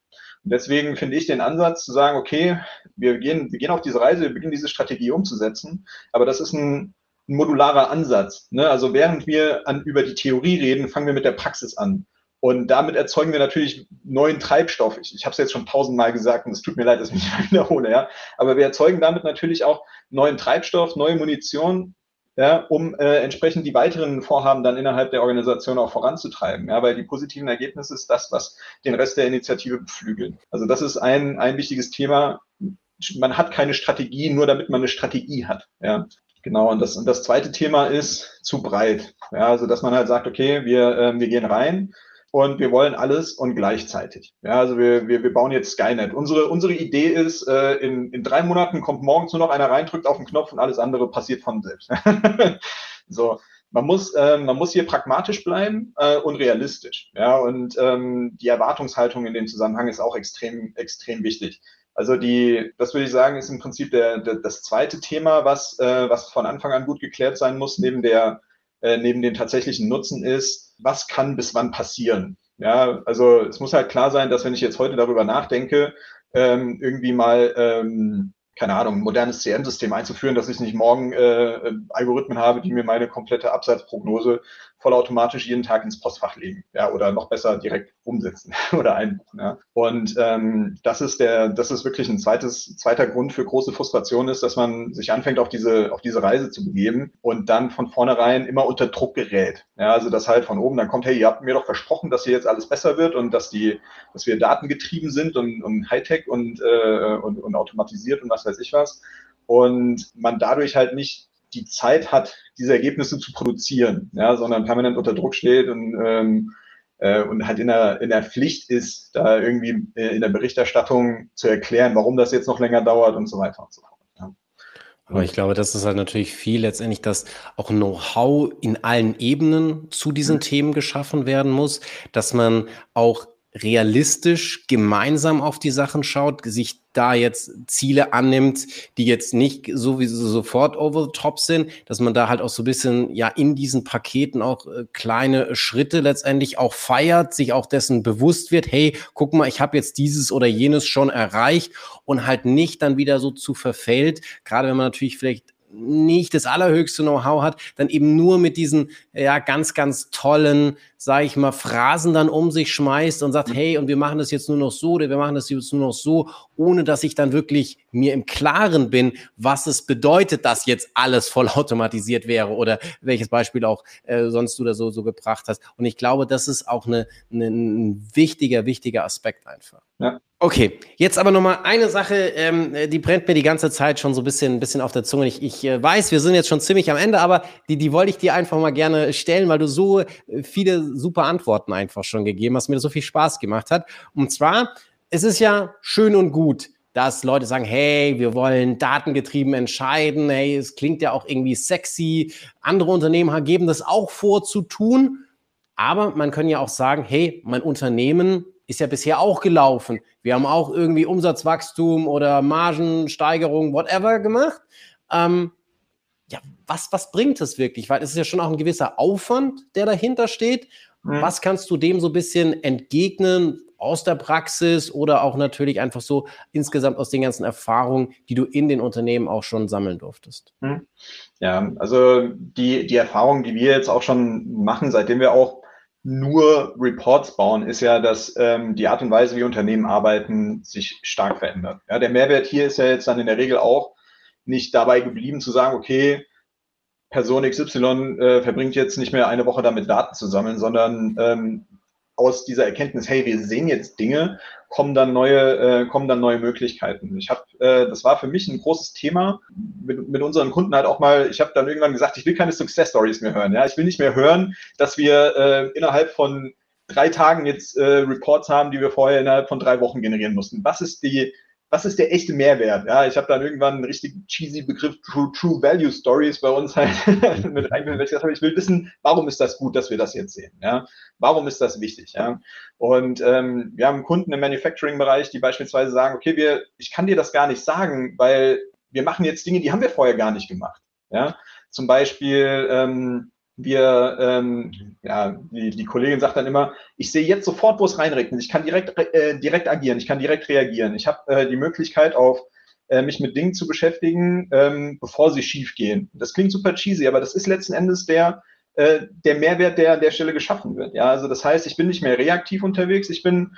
Und deswegen finde ich den Ansatz zu sagen, okay, wir gehen, wir gehen auf diese Reise, wir beginnen diese Strategie umzusetzen, aber das ist ein, ein modularer Ansatz. Ne? Also während wir an, über die Theorie reden, fangen wir mit der Praxis an. Und damit erzeugen wir natürlich neuen Treibstoff. Ich, ich habe es jetzt schon tausendmal gesagt und es tut mir leid, dass ich mich wiederhole, ja. Aber wir erzeugen damit natürlich auch neuen Treibstoff, neue Munition, ja, um äh, entsprechend die weiteren Vorhaben dann innerhalb der Organisation auch voranzutreiben. Ja, weil die positiven Ergebnisse ist das, was den Rest der Initiative beflügelt. Also das ist ein, ein wichtiges Thema. man hat keine Strategie, nur damit man eine Strategie hat. Ja. Genau, und das, und das zweite Thema ist zu breit. Ja, also dass man halt sagt, okay, wir, äh, wir gehen rein und wir wollen alles und gleichzeitig. Ja, also wir, wir, wir bauen jetzt Skynet. Unsere, unsere Idee ist, äh, in, in drei Monaten kommt morgens nur noch einer rein, drückt auf den Knopf und alles andere passiert von selbst. so, man muss, äh, man muss hier pragmatisch bleiben äh, und realistisch. Ja, und ähm, die Erwartungshaltung in dem Zusammenhang ist auch extrem, extrem wichtig. Also die, das würde ich sagen, ist im Prinzip der, der, das zweite Thema, was, äh, was von Anfang an gut geklärt sein muss, neben der, äh, neben dem tatsächlichen Nutzen ist, was kann bis wann passieren. Ja, also es muss halt klar sein, dass wenn ich jetzt heute darüber nachdenke, ähm, irgendwie mal ähm, keine Ahnung, ein modernes CM-System einzuführen, dass ich nicht morgen äh, Algorithmen habe, die mir meine komplette Absatzprognose vollautomatisch jeden Tag ins Postfach legen, ja, oder noch besser direkt umsetzen oder einbuchen. Ja. Und ähm, das ist der, das ist wirklich ein zweites, zweiter Grund für große Frustration ist, dass man sich anfängt, auf diese, auf diese Reise zu begeben und dann von vornherein immer unter Druck gerät. Ja, also dass halt von oben dann kommt, hey, ihr habt mir doch versprochen, dass hier jetzt alles besser wird und dass die, dass wir datengetrieben sind und, und Hightech und, äh, und, und automatisiert und was weiß ich was. Und man dadurch halt nicht die Zeit hat, diese Ergebnisse zu produzieren, ja, sondern permanent unter Druck steht und, ähm, äh, und halt in der, in der Pflicht ist, da irgendwie äh, in der Berichterstattung zu erklären, warum das jetzt noch länger dauert und so weiter und so fort. Ja.
Aber ich glaube, das ist halt natürlich viel letztendlich, dass auch Know-how in allen Ebenen zu diesen mhm. Themen geschaffen werden muss, dass man auch realistisch gemeinsam auf die Sachen schaut, sich da jetzt Ziele annimmt, die jetzt nicht sowieso sofort over the top sind, dass man da halt auch so ein bisschen ja in diesen Paketen auch äh, kleine Schritte letztendlich auch feiert, sich auch dessen bewusst wird, hey, guck mal, ich habe jetzt dieses oder jenes schon erreicht und halt nicht dann wieder so zu verfällt, gerade wenn man natürlich vielleicht nicht das allerhöchste Know-how hat, dann eben nur mit diesen ja ganz ganz tollen, sage ich mal, Phrasen dann um sich schmeißt und sagt, mhm. hey, und wir machen das jetzt nur noch so oder wir machen das jetzt nur noch so, ohne dass ich dann wirklich mir im Klaren bin, was es bedeutet, dass jetzt alles vollautomatisiert wäre oder welches Beispiel auch äh, sonst du da so so gebracht hast. Und ich glaube, das ist auch eine, eine, ein wichtiger wichtiger Aspekt einfach. Ja. Okay, jetzt aber nochmal eine Sache, ähm, die brennt mir die ganze Zeit schon so ein bisschen, ein bisschen auf der Zunge. Ich, ich äh, weiß, wir sind jetzt schon ziemlich am Ende, aber die, die wollte ich dir einfach mal gerne stellen, weil du so viele super Antworten einfach schon gegeben hast, mir so viel Spaß gemacht hat. Und zwar, es ist ja schön und gut, dass Leute sagen, hey, wir wollen datengetrieben entscheiden, hey, es klingt ja auch irgendwie sexy. Andere Unternehmen geben das auch vor zu tun. Aber man kann ja auch sagen, hey, mein Unternehmen ist ja bisher auch gelaufen. Wir haben auch irgendwie Umsatzwachstum oder Margensteigerung, whatever gemacht. Ähm, ja, was, was bringt es wirklich? Weil es ist ja schon auch ein gewisser Aufwand, der dahinter steht. Mhm. Was kannst du dem so ein bisschen entgegnen aus der Praxis oder auch natürlich einfach so insgesamt aus den ganzen Erfahrungen, die du in den Unternehmen auch schon sammeln durftest? Mhm.
Ja, also die, die Erfahrungen, die wir jetzt auch schon machen, seitdem wir auch nur Reports bauen, ist ja, dass ähm, die Art und Weise, wie Unternehmen arbeiten, sich stark verändert. Ja, der Mehrwert hier ist ja jetzt dann in der Regel auch nicht dabei geblieben zu sagen, okay, Person XY äh, verbringt jetzt nicht mehr eine Woche damit, Daten zu sammeln, sondern ähm, aus dieser Erkenntnis, hey, wir sehen jetzt Dinge, kommen dann neue, äh, kommen dann neue Möglichkeiten. Ich habe, äh, das war für mich ein großes Thema mit, mit unseren Kunden halt auch mal. Ich habe dann irgendwann gesagt, ich will keine Success Stories mehr hören. Ja, ich will nicht mehr hören, dass wir äh, innerhalb von drei Tagen jetzt äh, Reports haben, die wir vorher innerhalb von drei Wochen generieren mussten. Was ist die was ist der echte Mehrwert? Ja, ich habe dann irgendwann einen richtig cheesy Begriff True, True Value Stories bei uns halt mit. Ich, ich will wissen, warum ist das gut, dass wir das jetzt sehen? Ja, warum ist das wichtig? Ja, und ähm, wir haben Kunden im Manufacturing-Bereich, die beispielsweise sagen, okay, wir, ich kann dir das gar nicht sagen, weil wir machen jetzt Dinge, die haben wir vorher gar nicht gemacht. Ja, zum Beispiel ähm, wir, ähm, ja, die, die Kollegin sagt dann immer, ich sehe jetzt sofort, wo es reinregnet. Ich kann direkt, äh, direkt agieren, ich kann direkt reagieren. Ich habe äh, die Möglichkeit, auf äh, mich mit Dingen zu beschäftigen, ähm, bevor sie schief gehen. Das klingt super cheesy, aber das ist letzten Endes der, äh, der Mehrwert, der an der Stelle geschaffen wird. Ja, also das heißt, ich bin nicht mehr reaktiv unterwegs, ich bin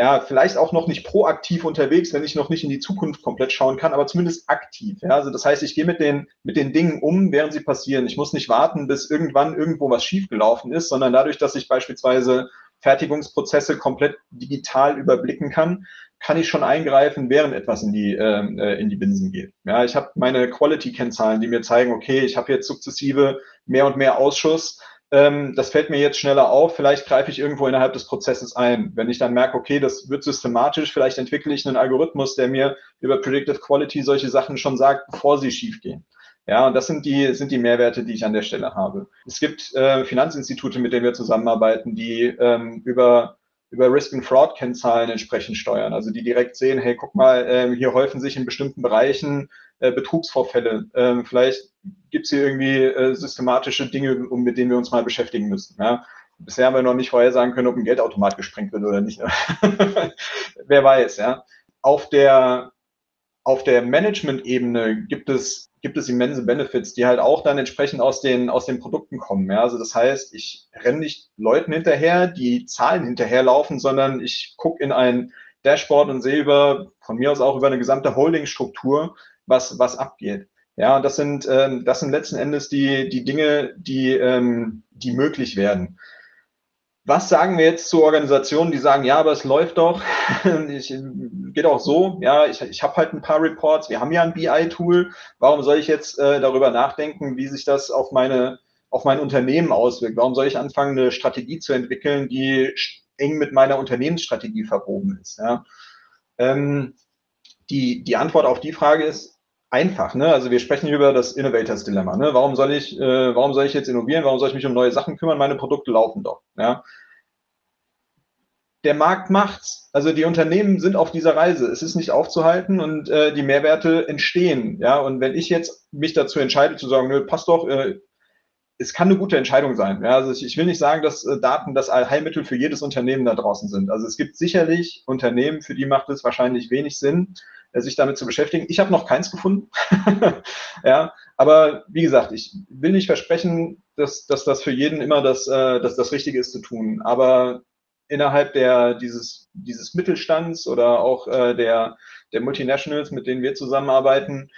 ja, vielleicht auch noch nicht proaktiv unterwegs, wenn ich noch nicht in die Zukunft komplett schauen kann, aber zumindest aktiv. Ja, also das heißt, ich gehe mit den, mit den Dingen um, während sie passieren. Ich muss nicht warten, bis irgendwann irgendwo was schiefgelaufen ist, sondern dadurch, dass ich beispielsweise Fertigungsprozesse komplett digital überblicken kann, kann ich schon eingreifen, während etwas in die, ähm, äh, in die Binsen geht. Ja, ich habe meine Quality-Kennzahlen, die mir zeigen, okay, ich habe jetzt sukzessive mehr und mehr Ausschuss. Ähm, das fällt mir jetzt schneller auf. Vielleicht greife ich irgendwo innerhalb des Prozesses ein. Wenn ich dann merke, okay, das wird systematisch, vielleicht entwickle ich einen Algorithmus, der mir über Predictive Quality solche Sachen schon sagt, bevor sie schief gehen. Ja, und das sind die, sind die Mehrwerte, die ich an der Stelle habe. Es gibt äh, Finanzinstitute, mit denen wir zusammenarbeiten, die ähm, über über Risk and Fraud Kennzahlen entsprechend steuern. Also die direkt sehen, hey, guck mal, ähm, hier häufen sich in bestimmten Bereichen äh, Betrugsvorfälle. Ähm, vielleicht gibt es hier irgendwie äh, systematische Dinge, um, mit denen wir uns mal beschäftigen müssen. Ja? Bisher haben wir noch nicht vorher sagen können, ob ein Geldautomat gesprengt wird oder nicht. Wer weiß, ja. Auf der, auf der Management-Ebene gibt es gibt es immense Benefits, die halt auch dann entsprechend aus den, aus den Produkten kommen. Ja? Also das heißt, ich renne nicht Leuten hinterher, die Zahlen hinterherlaufen, sondern ich gucke in ein Dashboard und sehe über, von mir aus auch über eine gesamte Holdingstruktur, was, was abgeht. Ja, und das sind, ähm, das sind letzten Endes die, die Dinge, die, ähm, die möglich werden. Was sagen wir jetzt zu Organisationen, die sagen, ja, aber es läuft doch, ich, geht auch so, ja, ich, ich habe halt ein paar Reports, wir haben ja ein BI-Tool, warum soll ich jetzt äh, darüber nachdenken, wie sich das auf meine auf mein Unternehmen auswirkt? Warum soll ich anfangen, eine Strategie zu entwickeln, die eng mit meiner Unternehmensstrategie verwoben ist? Ja? Ähm, die, die Antwort auf die Frage ist einfach. Ne? Also wir sprechen hier über das Innovators Dilemma. Ne? Warum soll ich, äh, warum soll ich jetzt innovieren? Warum soll ich mich um neue Sachen kümmern? Meine Produkte laufen doch. Ja? der Markt macht's. Also die Unternehmen sind auf dieser Reise. Es ist nicht aufzuhalten und äh, die Mehrwerte entstehen. Ja, und wenn ich jetzt mich dazu entscheide zu sagen, nö, passt doch, äh, es kann eine gute Entscheidung sein. Ja, also ich, ich will nicht sagen, dass äh, Daten das Allheilmittel für jedes Unternehmen da draußen sind. Also es gibt sicherlich Unternehmen, für die macht es wahrscheinlich wenig Sinn, sich damit zu beschäftigen. Ich habe noch keins gefunden. ja, aber wie gesagt, ich will nicht versprechen, dass, dass das für jeden immer das, äh, dass das Richtige ist zu tun. Aber innerhalb der, dieses, dieses Mittelstands oder auch äh, der, der Multinationals, mit denen wir zusammenarbeiten,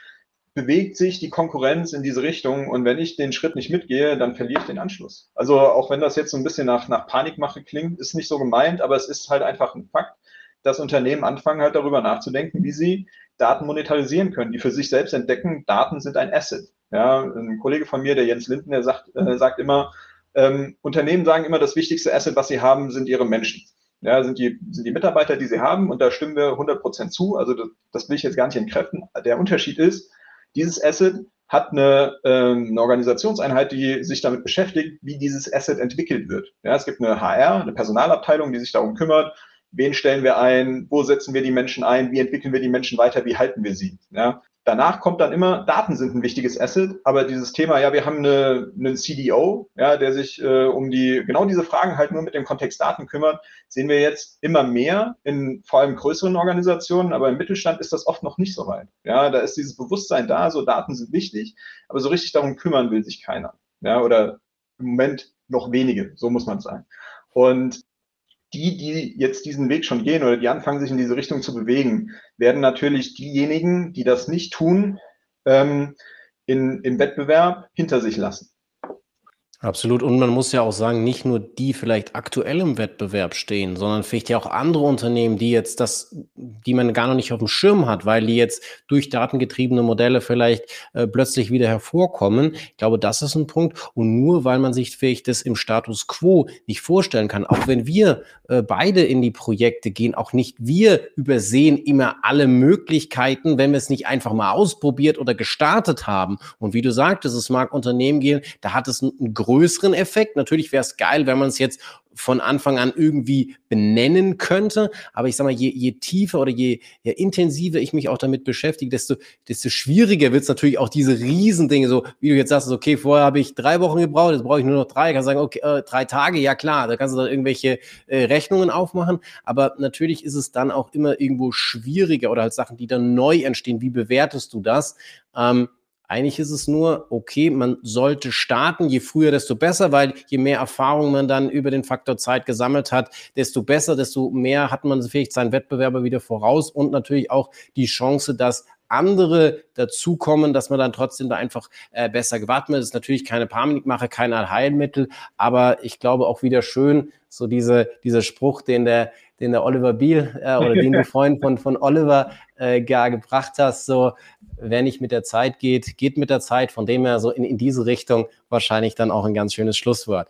bewegt sich die Konkurrenz in diese Richtung und wenn ich den Schritt nicht mitgehe, dann verliere ich den Anschluss. Also auch wenn das jetzt so ein bisschen nach, nach Panikmache klingt, ist nicht so gemeint, aber es ist halt einfach ein Fakt, dass Unternehmen anfangen halt darüber nachzudenken, wie sie Daten monetarisieren können, die für sich selbst entdecken, Daten sind ein Asset. Ja, ein Kollege von mir, der Jens Linden, der sagt, äh, sagt immer, ähm, Unternehmen sagen immer, das wichtigste Asset, was sie haben, sind ihre Menschen. Ja, sind die, sind die Mitarbeiter, die sie haben, und da stimmen wir 100 Prozent zu. Also das, das will ich jetzt gar nicht entkräften. Der Unterschied ist, dieses Asset hat eine, ähm, eine Organisationseinheit, die sich damit beschäftigt, wie dieses Asset entwickelt wird. Ja, es gibt eine HR, eine Personalabteilung, die sich darum kümmert, wen stellen wir ein, wo setzen wir die Menschen ein, wie entwickeln wir die Menschen weiter, wie halten wir sie. Ja, Danach kommt dann immer, Daten sind ein wichtiges Asset, aber dieses Thema, ja, wir haben eine, einen CDO, ja, der sich äh, um die, genau diese Fragen halt nur mit dem Kontext Daten kümmert, sehen wir jetzt immer mehr in vor allem größeren Organisationen, aber im Mittelstand ist das oft noch nicht so weit. Ja, da ist dieses Bewusstsein da, so Daten sind wichtig, aber so richtig darum kümmern will sich keiner. Ja, oder im Moment noch wenige, so muss man sagen. Und die, die jetzt diesen Weg schon gehen oder die anfangen, sich in diese Richtung zu bewegen, werden natürlich diejenigen, die das nicht tun, ähm, in, im Wettbewerb hinter sich lassen.
Absolut. Und man muss ja auch sagen, nicht nur die vielleicht aktuell im Wettbewerb stehen, sondern vielleicht ja auch andere Unternehmen, die jetzt das, die man gar noch nicht auf dem Schirm hat, weil die jetzt durch datengetriebene Modelle vielleicht äh, plötzlich wieder hervorkommen. Ich glaube, das ist ein Punkt. Und nur weil man sich vielleicht das im Status quo nicht vorstellen kann, auch wenn wir äh, beide in die Projekte gehen, auch nicht wir übersehen immer alle Möglichkeiten, wenn wir es nicht einfach mal ausprobiert oder gestartet haben. Und wie du sagtest, es mag Unternehmen gehen, da hat es einen, einen größeren Effekt. Natürlich wäre es geil, wenn man es jetzt von Anfang an irgendwie benennen könnte. Aber ich sag mal, je, je tiefer oder je, je intensiver ich mich auch damit beschäftige, desto, desto schwieriger wird es natürlich auch diese Riesendinge, so wie du jetzt sagst, okay, vorher habe ich drei Wochen gebraucht, jetzt brauche ich nur noch drei. Ich kann sagen, okay, äh, drei Tage, ja klar, da kannst du dann irgendwelche äh, Rechnungen aufmachen. Aber natürlich ist es dann auch immer irgendwo schwieriger oder halt Sachen, die dann neu entstehen. Wie bewertest du das? Ähm, eigentlich ist es nur, okay, man sollte starten, je früher, desto besser, weil je mehr Erfahrung man dann über den Faktor Zeit gesammelt hat, desto besser, desto mehr hat man vielleicht seinen Wettbewerber wieder voraus und natürlich auch die Chance, dass andere dazukommen, dass man dann trotzdem da einfach äh, besser gewappnet ist. Natürlich keine Panikmache, kein Allheilmittel, aber ich glaube auch wieder schön, so diese, dieser Spruch, den der, den der Oliver Biel äh, oder den du Freund von, von Oliver äh, gar gebracht hast. So, wer nicht mit der Zeit geht, geht mit der Zeit. Von dem her so in, in diese Richtung wahrscheinlich dann auch ein ganz schönes Schlusswort.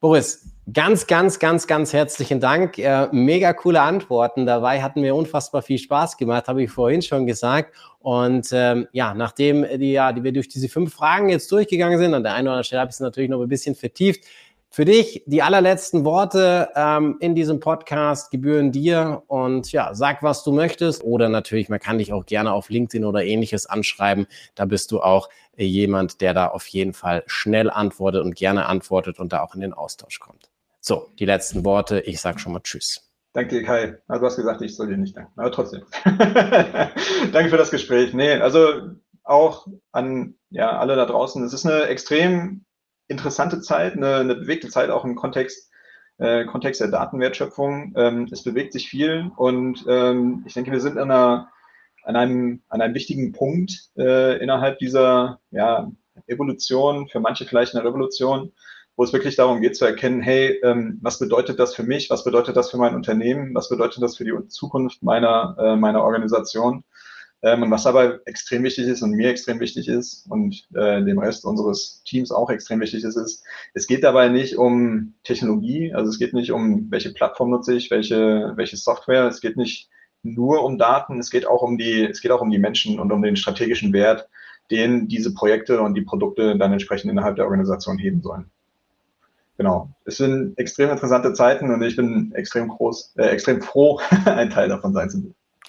Boris, ganz, ganz, ganz, ganz herzlichen Dank. Äh, mega coole Antworten. Dabei hatten wir unfassbar viel Spaß gemacht, habe ich vorhin schon gesagt. Und ähm, ja, nachdem die, ja, die wir durch diese fünf Fragen jetzt durchgegangen sind, an der einen oder anderen Stelle habe ich es natürlich noch ein bisschen vertieft. Für dich die allerletzten Worte ähm, in diesem Podcast gebühren dir und ja, sag, was du möchtest. Oder natürlich, man kann dich auch gerne auf LinkedIn oder ähnliches anschreiben. Da bist du auch äh, jemand, der da auf jeden Fall schnell antwortet und gerne antwortet und da auch in den Austausch kommt. So, die letzten Worte. Ich sage schon mal Tschüss.
Danke dir, Kai. Also, du hast gesagt, ich soll dir nicht danken, aber trotzdem. Danke für das Gespräch. Nee, also auch an ja, alle da draußen. Es ist eine extrem interessante Zeit, eine, eine bewegte Zeit auch im Kontext, äh, Kontext der Datenwertschöpfung. Ähm, es bewegt sich viel und ähm, ich denke, wir sind an, einer, an, einem, an einem wichtigen Punkt äh, innerhalb dieser ja, Evolution, für manche vielleicht eine Revolution, wo es wirklich darum geht zu erkennen, hey, ähm, was bedeutet das für mich, was bedeutet das für mein Unternehmen, was bedeutet das für die Zukunft meiner, äh, meiner Organisation ähm, und was aber extrem wichtig ist und mir extrem wichtig ist und äh, dem Rest unseres Teams auch extrem wichtig ist, ist, es geht dabei nicht um Technologie, also es geht nicht um, welche Plattform nutze ich, welche, welche Software, es geht nicht nur um Daten, es geht auch um die, es geht auch um die Menschen und um den strategischen Wert, den diese Projekte und die Produkte dann entsprechend innerhalb der Organisation heben sollen. Genau. Es sind extrem interessante Zeiten und ich bin extrem groß, äh, extrem froh, ein Teil davon sein zu dürfen.